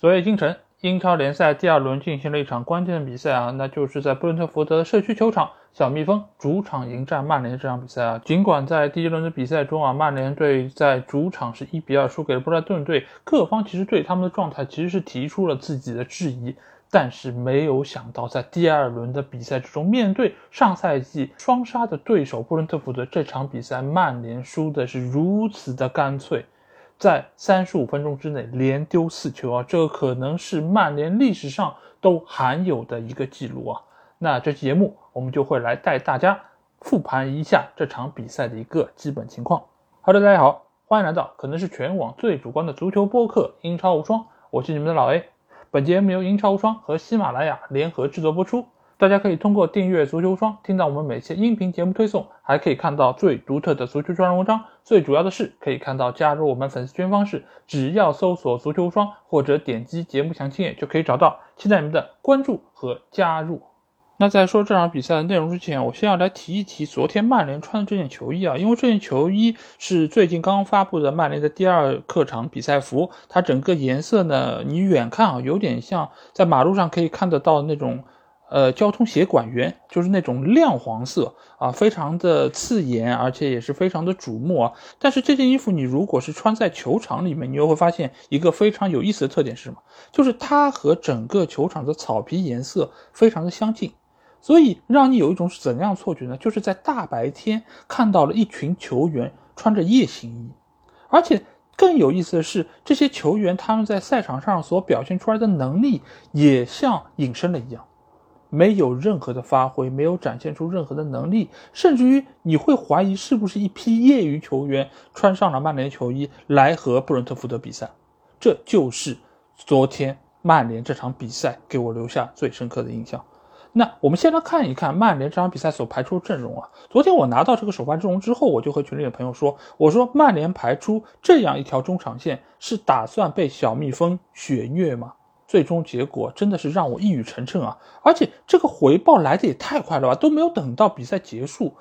昨夜今晨，英超联赛第二轮进行了一场关键的比赛啊，那就是在布伦特福德社区球场，小蜜蜂主场迎战曼联这场比赛啊。尽管在第一轮的比赛中啊，曼联队在主场是一比二输给了布莱顿队，各方其实对他们的状态其实是提出了自己的质疑，但是没有想到在第二轮的比赛之中，面对上赛季双杀的对手布伦特福德，这场比赛曼联输的是如此的干脆。在三十五分钟之内连丢四球啊，这个可能是曼联历史上都罕有的一个记录啊。那这期节目我们就会来带大家复盘一下这场比赛的一个基本情况。Hello，大家好，欢迎来到可能是全网最主观的足球播客《英超无双》，我是你们的老 A。本节目由英超无双和喜马拉雅联合制作播出。大家可以通过订阅足球双听到我们每期音频节目推送，还可以看到最独特的足球专栏文章。最主要的是，可以看到加入我们粉丝群方式，只要搜索足球双或者点击节目详情页就可以找到。期待你们的关注和加入。那在说这场比赛的内容之前，我先要来提一提昨天曼联穿的这件球衣啊，因为这件球衣是最近刚发布的曼联的第二客场比赛服，它整个颜色呢，你远看啊，有点像在马路上可以看得到那种。呃，交通协管员就是那种亮黄色啊，非常的刺眼，而且也是非常的瞩目啊。但是这件衣服你如果是穿在球场里面，你又会发现一个非常有意思的特点是什么？就是它和整个球场的草皮颜色非常的相近，所以让你有一种怎样错觉呢？就是在大白天看到了一群球员穿着夜行衣，而且更有意思的是，这些球员他们在赛场上所表现出来的能力也像隐身了一样。没有任何的发挥，没有展现出任何的能力，甚至于你会怀疑是不是一批业余球员穿上了曼联球衣来和布伦特福德比赛。这就是昨天曼联这场比赛给我留下最深刻的印象。那我们先来看一看曼联这场比赛所排出的阵容啊。昨天我拿到这个首发阵容之后，我就和群里的朋友说：“我说曼联排出这样一条中场线，是打算被小蜜蜂血虐吗？”最终结果真的是让我一语成谶啊！而且这个回报来的也太快了吧，都没有等到比赛结束，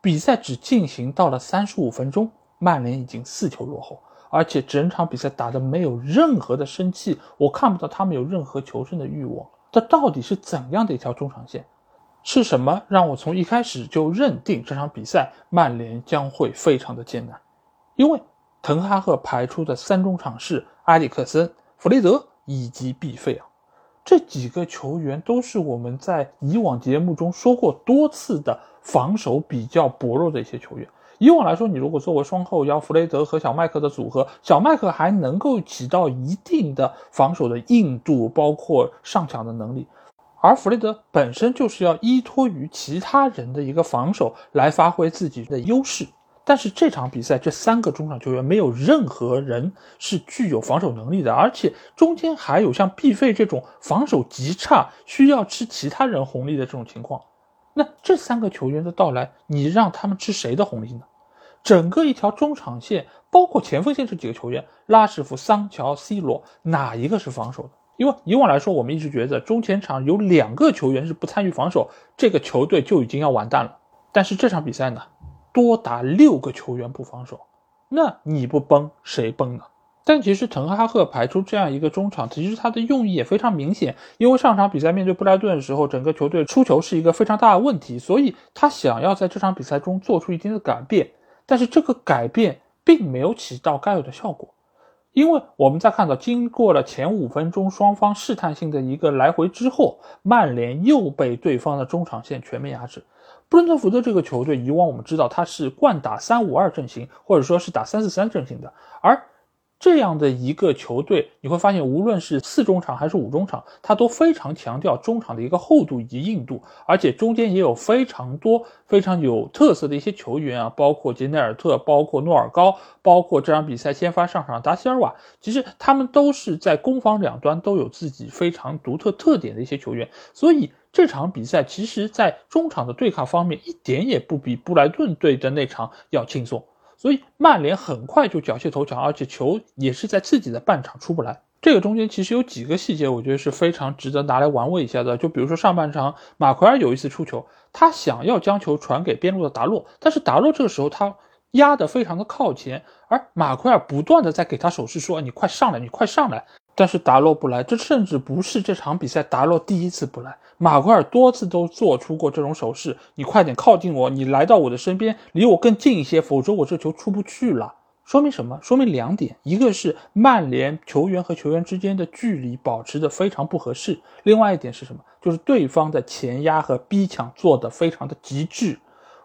比赛只进行到了三十五分钟，曼联已经四球落后，而且整场比赛打的没有任何的生气，我看不到他们有任何求胜的欲望。这到底是怎样的一条中场线？是什么让我从一开始就认定这场比赛曼联将会非常的艰难？因为滕哈赫排出的三中场是埃里克森、弗雷德。以及必费啊，这几个球员都是我们在以往节目中说过多次的防守比较薄弱的一些球员。以往来说，你如果作为双后腰弗雷德和小麦克的组合，小麦克还能够起到一定的防守的硬度，包括上抢的能力，而弗雷德本身就是要依托于其他人的一个防守来发挥自己的优势。但是这场比赛，这三个中场球员没有任何人是具有防守能力的，而且中间还有像毕费这种防守极差、需要吃其他人红利的这种情况。那这三个球员的到来，你让他们吃谁的红利呢？整个一条中场线，包括前锋线这几个球员，拉什福、桑乔、C 罗，哪一个是防守的？因为以往来说，我们一直觉得中前场有两个球员是不参与防守，这个球队就已经要完蛋了。但是这场比赛呢？多达六个球员不防守，那你不崩谁崩呢？但其实滕哈赫排出这样一个中场，其实他的用意也非常明显。因为上场比赛面对布莱顿的时候，整个球队出球是一个非常大的问题，所以他想要在这场比赛中做出一定的改变。但是这个改变并没有起到该有的效果，因为我们在看到经过了前五分钟双方试探性的一个来回之后，曼联又被对方的中场线全面压制。布伦特福德这个球队，以往我们知道他是惯打三五二阵型，或者说是打三四三阵型的，而。这样的一个球队，你会发现，无论是四中场还是五中场，他都非常强调中场的一个厚度以及硬度，而且中间也有非常多非常有特色的一些球员啊，包括杰内尔特，包括诺尔高，包括这场比赛先发上场达西尔瓦，其实他们都是在攻防两端都有自己非常独特特点的一些球员，所以这场比赛其实在中场的对抗方面一点也不比布莱顿队的那场要轻松。所以曼联很快就缴械投降，而且球也是在自己的半场出不来。这个中间其实有几个细节，我觉得是非常值得拿来玩味一下的。就比如说上半场，马奎尔有一次出球，他想要将球传给边路的达洛，但是达洛这个时候他压得非常的靠前，而马奎尔不断的在给他手势说：“你快上来，你快上来。”但是达洛不来，这甚至不是这场比赛达洛第一次不来。马奎尔多次都做出过这种手势：“你快点靠近我，你来到我的身边，离我更近一些，否则我这球出不去了。”说明什么？说明两点：一个是曼联球员和球员之间的距离保持的非常不合适；另外一点是什么？就是对方的前压和逼抢做的非常的极致。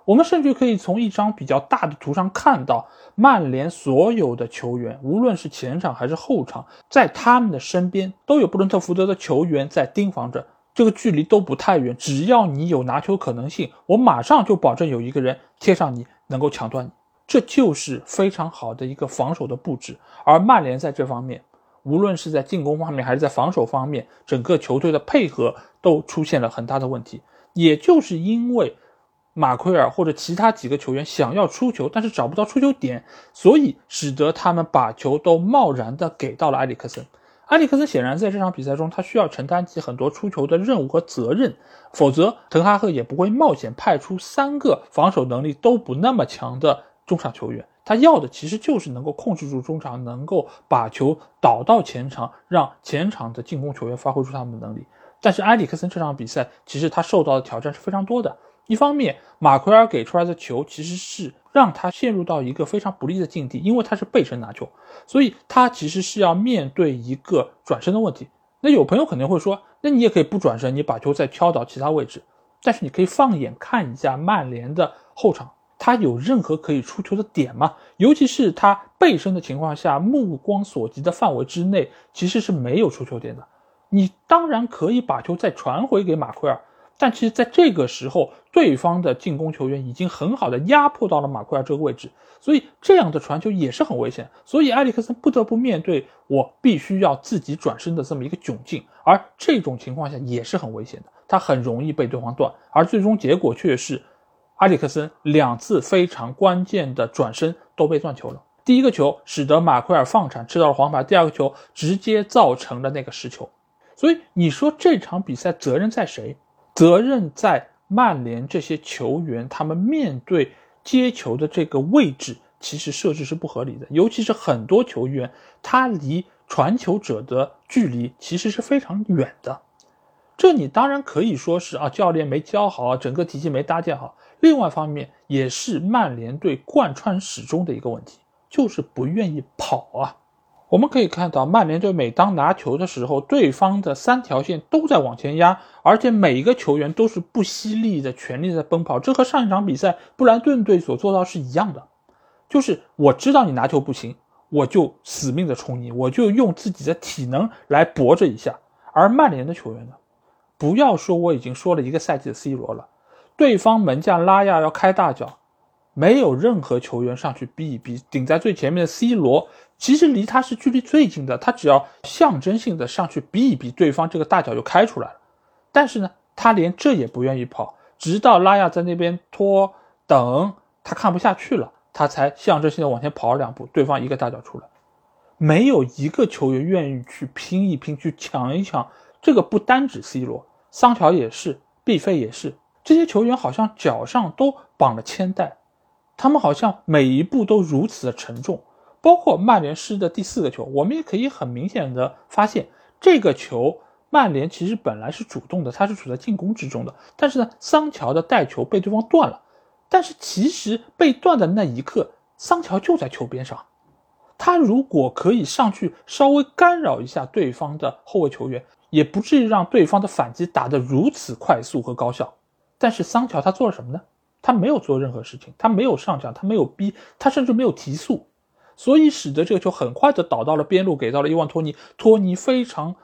我们甚至可以从一张比较大的图上看到，曼联所有的球员，无论是前场还是后场，在他们的身边都有布伦特福德的球员在盯防着。这个距离都不太远，只要你有拿球可能性，我马上就保证有一个人贴上你，能够抢断你。这就是非常好的一个防守的布置。而曼联在这方面，无论是在进攻方面还是在防守方面，整个球队的配合都出现了很大的问题。也就是因为马奎尔或者其他几个球员想要出球，但是找不到出球点，所以使得他们把球都贸然的给到了埃里克森。埃里克森显然在这场比赛中，他需要承担起很多出球的任务和责任，否则滕哈赫也不会冒险派出三个防守能力都不那么强的中场球员。他要的其实就是能够控制住中场，能够把球导到前场，让前场的进攻球员发挥出他们的能力。但是埃里克森这场比赛，其实他受到的挑战是非常多的。一方面，马奎尔给出来的球其实是让他陷入到一个非常不利的境地，因为他是背身拿球，所以他其实是要面对一个转身的问题。那有朋友肯定会说，那你也可以不转身，你把球再挑到其他位置。但是你可以放眼看一下曼联的后场，他有任何可以出球的点吗？尤其是他背身的情况下，目光所及的范围之内其实是没有出球点的。你当然可以把球再传回给马奎尔。但其实，在这个时候，对方的进攻球员已经很好的压迫到了马奎尔这个位置，所以这样的传球也是很危险。所以埃里克森不得不面对我必须要自己转身的这么一个窘境，而这种情况下也是很危险的，他很容易被对方断。而最终结果却是，埃里克森两次非常关键的转身都被断球了。第一个球使得马奎尔放铲吃到了黄牌，第二个球直接造成了那个失球。所以你说这场比赛责任在谁？责任在曼联这些球员，他们面对接球的这个位置，其实设置是不合理的。尤其是很多球员，他离传球者的距离其实是非常远的。这你当然可以说是啊，教练没教好，整个体系没搭建好。另外一方面，也是曼联队贯穿始终的一个问题，就是不愿意跑啊。我们可以看到，曼联队每当拿球的时候，对方的三条线都在往前压，而且每一个球员都是不惜力的全力在奔跑。这和上一场比赛布兰顿队所做到是一样的，就是我知道你拿球不行，我就死命的冲你，我就用自己的体能来搏这一下。而曼联的球员呢，不要说我已经说了一个赛季的 C 罗了，对方门将拉亚要开大脚。没有任何球员上去逼一逼，顶在最前面的 C 罗，其实离他是距离最近的，他只要象征性的上去逼一逼，对方这个大脚就开出来了。但是呢，他连这也不愿意跑，直到拉亚在那边拖等，他看不下去了，他才象征性的往前跑了两步，对方一个大脚出来，没有一个球员愿意去拼一拼，去抢一抢。这个不单指 C 罗，桑乔也是，毕费也是，这些球员好像脚上都绑了铅带。他们好像每一步都如此的沉重，包括曼联失的第四个球，我们也可以很明显的发现，这个球曼联其实本来是主动的，他是处在进攻之中的，但是呢，桑乔的带球被对方断了，但是其实被断的那一刻，桑乔就在球边上，他如果可以上去稍微干扰一下对方的后卫球员，也不至于让对方的反击打得如此快速和高效，但是桑乔他做了什么呢？他没有做任何事情，他没有上抢，他没有逼，他甚至没有提速，所以使得这个球很快的倒到了边路，给到了伊万托尼。托尼非常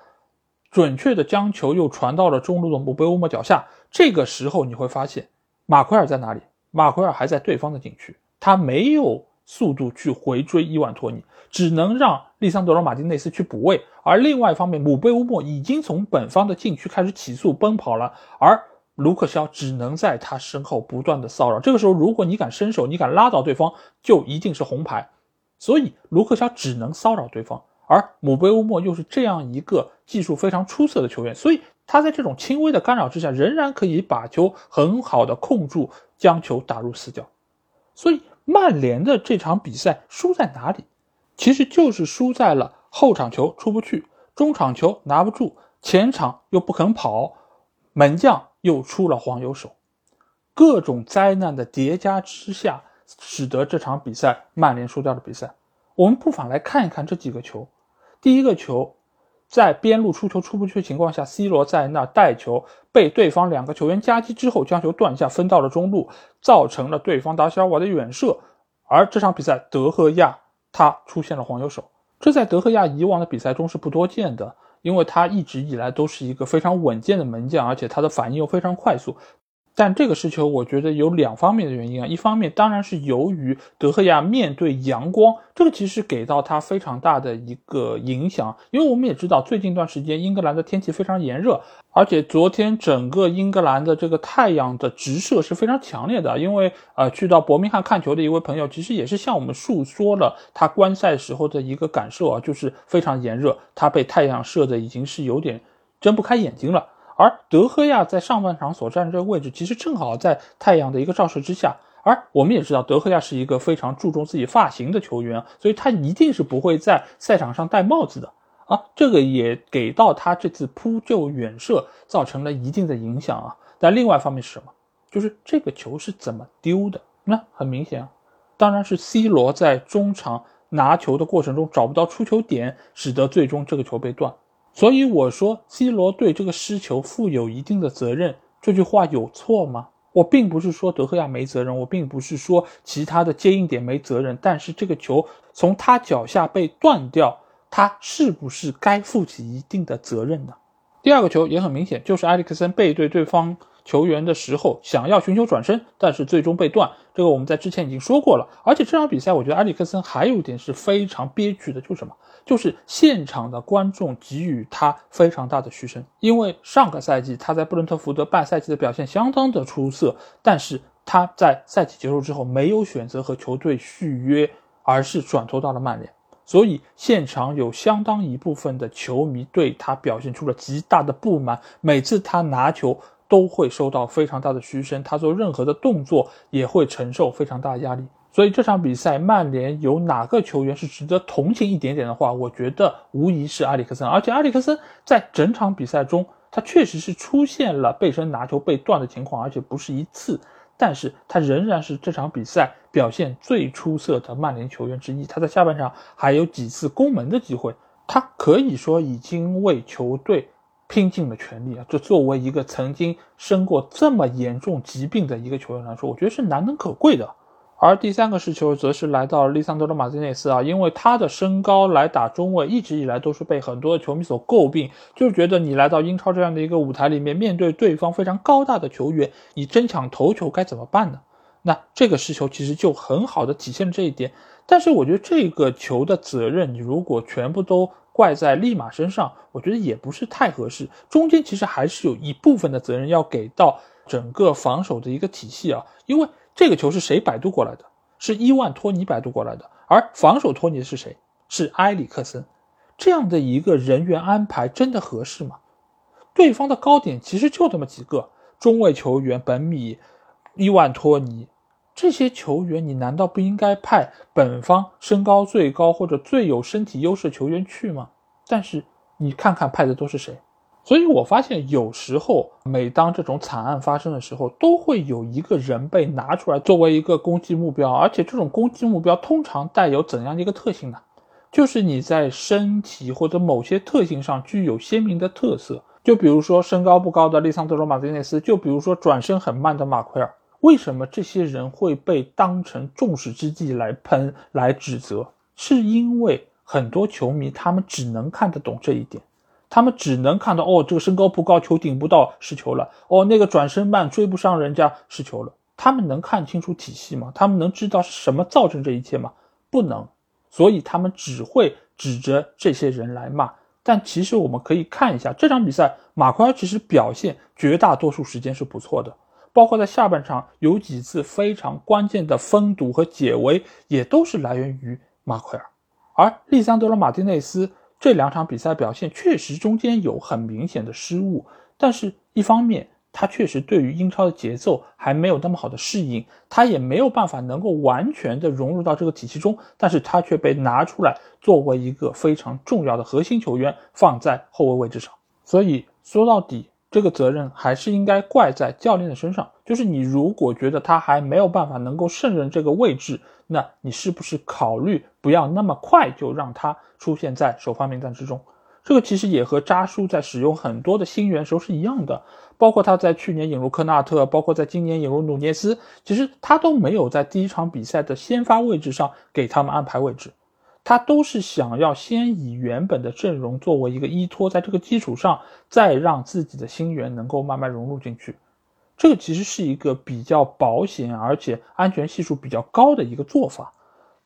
准确的将球又传到了中路的姆贝乌莫脚下。这个时候你会发现，马奎尔在哪里？马奎尔还在对方的禁区，他没有速度去回追伊万托尼，只能让利桑德罗马丁内斯去补位。而另外一方面，姆贝乌莫已经从本方的禁区开始起速奔跑了，而。卢克肖只能在他身后不断的骚扰，这个时候如果你敢伸手，你敢拉倒对方，就一定是红牌。所以卢克肖只能骚扰对方，而姆贝乌莫又是这样一个技术非常出色的球员，所以他在这种轻微的干扰之下，仍然可以把球很好的控住，将球打入死角。所以曼联的这场比赛输在哪里？其实就是输在了后场球出不去。中场球拿不住，前场又不肯跑，门将又出了黄油手，各种灾难的叠加之下，使得这场比赛曼联输掉了比赛。我们不妨来看一看这几个球。第一个球，在边路出球出不去的情况下，C 罗在那带球，被对方两个球员夹击之后，将球断下分到了中路，造成了对方达西尔瓦的远射。而这场比赛，德赫亚他出现了黄油手，这在德赫亚以往的比赛中是不多见的，因为他一直以来都是一个非常稳健的门将，而且他的反应又非常快速。但这个失球，我觉得有两方面的原因啊。一方面当然是由于德赫亚面对阳光，这个其实给到他非常大的一个影响。因为我们也知道，最近一段时间英格兰的天气非常炎热，而且昨天整个英格兰的这个太阳的直射是非常强烈的。因为呃，去到伯明翰看球的一位朋友，其实也是向我们诉说了他观赛时候的一个感受啊，就是非常炎热，他被太阳射的已经是有点睁不开眼睛了。而德赫亚在上半场所站这个位置，其实正好在太阳的一个照射之下。而我们也知道，德赫亚是一个非常注重自己发型的球员，所以他一定是不会在赛场上戴帽子的啊。这个也给到他这次扑救远射造成了一定的影响啊。但另外一方面是什么？就是这个球是怎么丢的？那很明显啊，当然是 C 罗在中场拿球的过程中找不到出球点，使得最终这个球被断。所以我说，C 罗对这个失球负有一定的责任，这句话有错吗？我并不是说德赫亚没责任，我并不是说其他的接应点没责任，但是这个球从他脚下被断掉，他是不是该负起一定的责任呢？第二个球也很明显，就是埃里克森背对对方。球员的时候想要寻求转身，但是最终被断。这个我们在之前已经说过了。而且这场比赛，我觉得埃里克森还有一点是非常憋屈的，就是什么？就是现场的观众给予他非常大的嘘声。因为上个赛季他在布伦特福德半赛季的表现相当的出色，但是他在赛季结束之后没有选择和球队续约，而是转投到了曼联。所以现场有相当一部分的球迷对他表现出了极大的不满。每次他拿球。都会受到非常大的嘘声，他做任何的动作也会承受非常大的压力。所以这场比赛，曼联有哪个球员是值得同情一点点的话，我觉得无疑是埃里克森。而且埃里克森在整场比赛中，他确实是出现了背身拿球被断的情况，而且不是一次。但是他仍然是这场比赛表现最出色的曼联球员之一。他在下半场还有几次攻门的机会，他可以说已经为球队。拼尽了全力啊！这作为一个曾经生过这么严重疾病的一个球员来说，我觉得是难能可贵的。而第三个失球则是来到利桑德罗马丁内斯啊，因为他的身高来打中卫，一直以来都是被很多的球迷所诟病，就是觉得你来到英超这样的一个舞台里面，面对对方非常高大的球员，你争抢头球该怎么办呢？那这个失球其实就很好的体现了这一点。但是我觉得这个球的责任，你如果全部都。怪在利马身上，我觉得也不是太合适。中间其实还是有一部分的责任要给到整个防守的一个体系啊，因为这个球是谁摆渡过来的？是伊万托尼摆渡过来的，而防守托尼的是谁？是埃里克森。这样的一个人员安排真的合适吗？对方的高点其实就这么几个中卫球员，本米、伊万托尼。这些球员，你难道不应该派本方身高最高或者最有身体优势球员去吗？但是你看看派的都是谁？所以我发现有时候，每当这种惨案发生的时候，都会有一个人被拿出来作为一个攻击目标，而且这种攻击目标通常带有怎样的一个特性呢？就是你在身体或者某些特性上具有鲜明的特色，就比如说身高不高的利桑德罗马丁内斯，就比如说转身很慢的马奎尔。为什么这些人会被当成众矢之的来喷、来指责？是因为很多球迷他们只能看得懂这一点，他们只能看到哦，这个身高不高，球顶不到失球了；哦，那个转身慢，追不上人家失球了。他们能看清楚体系吗？他们能知道是什么造成这一切吗？不能，所以他们只会指着这些人来骂。但其实我们可以看一下这场比赛，马奎尔其实表现绝大多数时间是不错的。包括在下半场有几次非常关键的封堵和解围，也都是来源于马奎尔。而利桑德罗·马丁内斯这两场比赛表现确实中间有很明显的失误，但是一方面他确实对于英超的节奏还没有那么好的适应，他也没有办法能够完全的融入到这个体系中，但是他却被拿出来作为一个非常重要的核心球员放在后卫位置上。所以说到底，这个责任还是应该怪在教练的身上。就是你如果觉得他还没有办法能够胜任这个位置，那你是不是考虑不要那么快就让他出现在首发名单之中？这个其实也和扎叔在使用很多的新援时候是一样的，包括他在去年引入科纳特，包括在今年引入努涅斯，其实他都没有在第一场比赛的先发位置上给他们安排位置，他都是想要先以原本的阵容作为一个依托，在这个基础上再让自己的新援能够慢慢融入进去，这个其实是一个比较保险而且安全系数比较高的一个做法，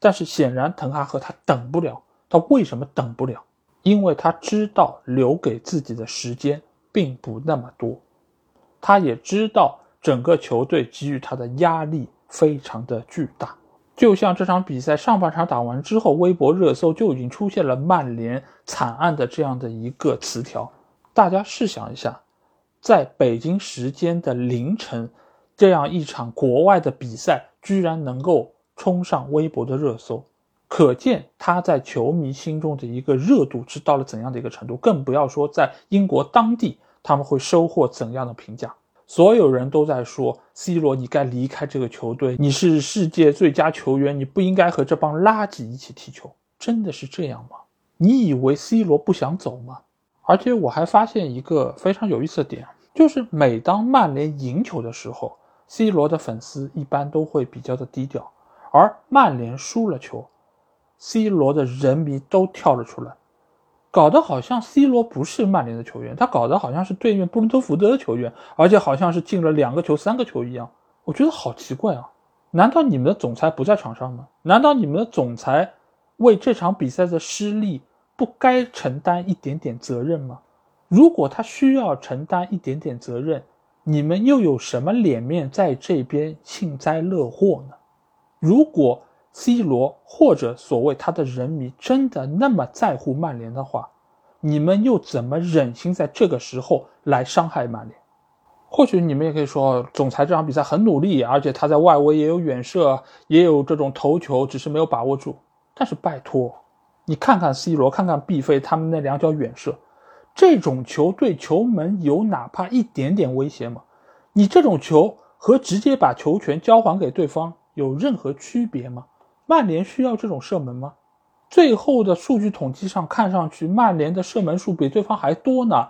但是显然滕哈赫他等不了，他为什么等不了？因为他知道留给自己的时间并不那么多，他也知道整个球队给予他的压力非常的巨大。就像这场比赛上半场打完之后，微博热搜就已经出现了曼联惨案的这样的一个词条。大家试想一下，在北京时间的凌晨，这样一场国外的比赛居然能够冲上微博的热搜。可见他在球迷心中的一个热度是到了怎样的一个程度，更不要说在英国当地他们会收获怎样的评价。所有人都在说 C 罗，你该离开这个球队，你是世界最佳球员，你不应该和这帮垃圾一起踢球。真的是这样吗？你以为 C 罗不想走吗？而且我还发现一个非常有意思的点，就是每当曼联赢球的时候，C 罗的粉丝一般都会比较的低调，而曼联输了球。C 罗的人迷都跳了出来，搞得好像 C 罗不是曼联的球员，他搞得好像是对面布伦特福德的球员，而且好像是进了两个球、三个球一样。我觉得好奇怪啊！难道你们的总裁不在场上吗？难道你们的总裁为这场比赛的失利不该承担一点点责任吗？如果他需要承担一点点责任，你们又有什么脸面在这边幸灾乐祸呢？如果。C 罗或者所谓他的人迷真的那么在乎曼联的话，你们又怎么忍心在这个时候来伤害曼联？或许你们也可以说，总裁这场比赛很努力，而且他在外围也有远射，也有这种头球，只是没有把握住。但是拜托，你看看 C 罗，看看毕费他们那两脚远射，这种球对球门有哪怕一点点威胁吗？你这种球和直接把球权交还给对方有任何区别吗？曼联需要这种射门吗？最后的数据统计上看上去，曼联的射门数比对方还多呢。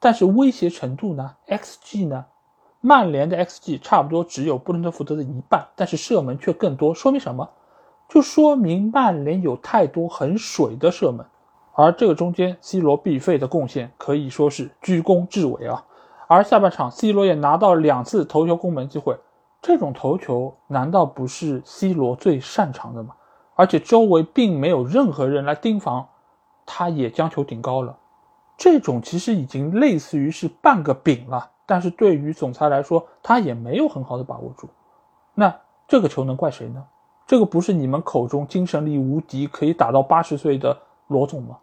但是威胁程度呢？xG 呢？曼联的 xG 差不多只有布伦特福德的一半，但是射门却更多，说明什么？就说明曼联有太多很水的射门。而这个中间，C 罗必费的贡献可以说是居功至伟啊。而下半场，C 罗也拿到两次头球攻门机会。这种头球难道不是 C 罗最擅长的吗？而且周围并没有任何人来盯防，他也将球顶高了。这种其实已经类似于是半个饼了。但是对于总裁来说，他也没有很好的把握住。那这个球能怪谁呢？这个不是你们口中精神力无敌、可以打到八十岁的罗总吗？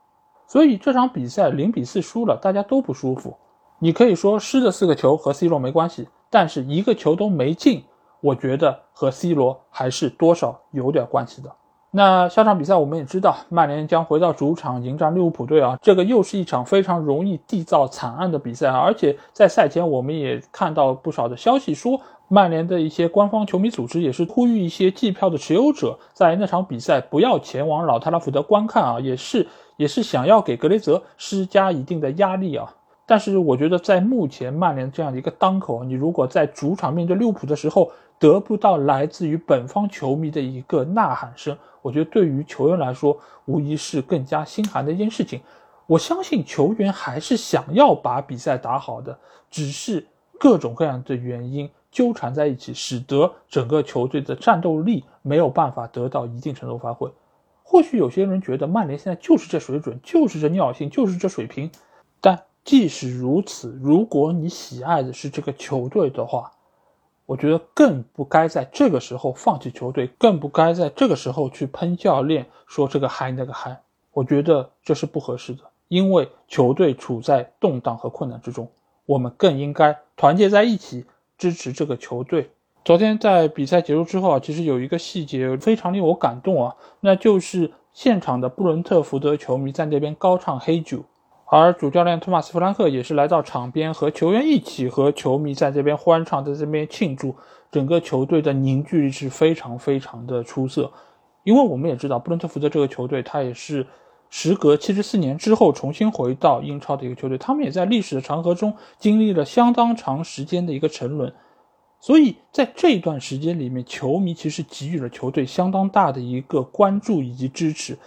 所以这场比赛零比四输了，大家都不舒服。你可以说失的四个球和 C 罗没关系。但是一个球都没进，我觉得和 C 罗还是多少有点关系的。那下场比赛我们也知道，曼联将回到主场迎战利物浦队啊，这个又是一场非常容易缔造惨案的比赛啊。而且在赛前我们也看到不少的消息说，曼联的一些官方球迷组织也是呼吁一些季票的持有者在那场比赛不要前往老特拉福德观看啊，也是也是想要给格雷泽施加一定的压力啊。但是我觉得，在目前曼联这样的一个当口，你如果在主场面对利物浦的时候得不到来自于本方球迷的一个呐喊声，我觉得对于球员来说，无疑是更加心寒的一件事情。我相信球员还是想要把比赛打好的，只是各种各样的原因纠缠在一起，使得整个球队的战斗力没有办法得到一定程度发挥。或许有些人觉得曼联现在就是这水准，就是这尿性，就是这水平，但。即使如此，如果你喜爱的是这个球队的话，我觉得更不该在这个时候放弃球队，更不该在这个时候去喷教练，说这个嗨那个嗨。我觉得这是不合适的，因为球队处在动荡和困难之中。我们更应该团结在一起支持这个球队。昨天在比赛结束之后啊，其实有一个细节非常令我感动啊，那就是现场的布伦特福德球迷在那边高唱黑酒，而主教练托马斯弗兰克也是来到场边和球员一起和球迷在这边欢唱，在这边庆祝，整个球队的凝聚力是非常非常的出色。因为我们也知道布伦特福德这个球队，他也是时隔七十四年之后重新回到英超的一个球队，他们也在历史的长河中经历了相当长时间的一个沉沦。所以在这一段时间里面，球迷其实给予了球队相当大的一个关注以及支持。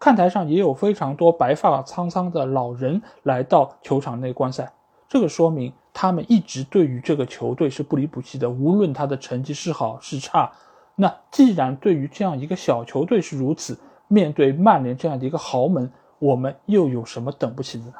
看台上也有非常多白发苍苍的老人来到球场内观赛，这个说明他们一直对于这个球队是不离不弃的，无论他的成绩是好是差。那既然对于这样一个小球队是如此，面对曼联这样的一个豪门，我们又有什么等不起的呢？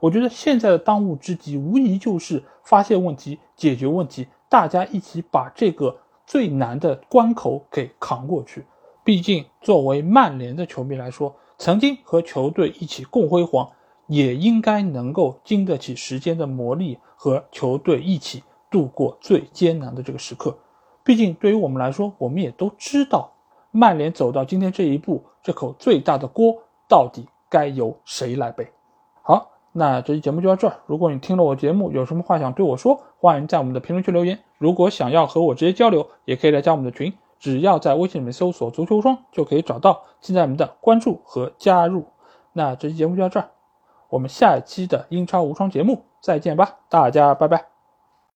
我觉得现在的当务之急，无疑就是发现问题、解决问题。大家一起把这个最难的关口给扛过去。毕竟，作为曼联的球迷来说，曾经和球队一起共辉煌，也应该能够经得起时间的磨砺，和球队一起度过最艰难的这个时刻。毕竟，对于我们来说，我们也都知道，曼联走到今天这一步，这口最大的锅到底该由谁来背？好。那这期节目就到这儿。如果你听了我节目，有什么话想对我说，欢迎在我们的评论区留言。如果想要和我直接交流，也可以来加我们的群，只要在微信里面搜索“足球双”就可以找到。现在我们的关注和加入。那这期节目就到这儿，我们下一期的英超无双节目再见吧，大家拜拜。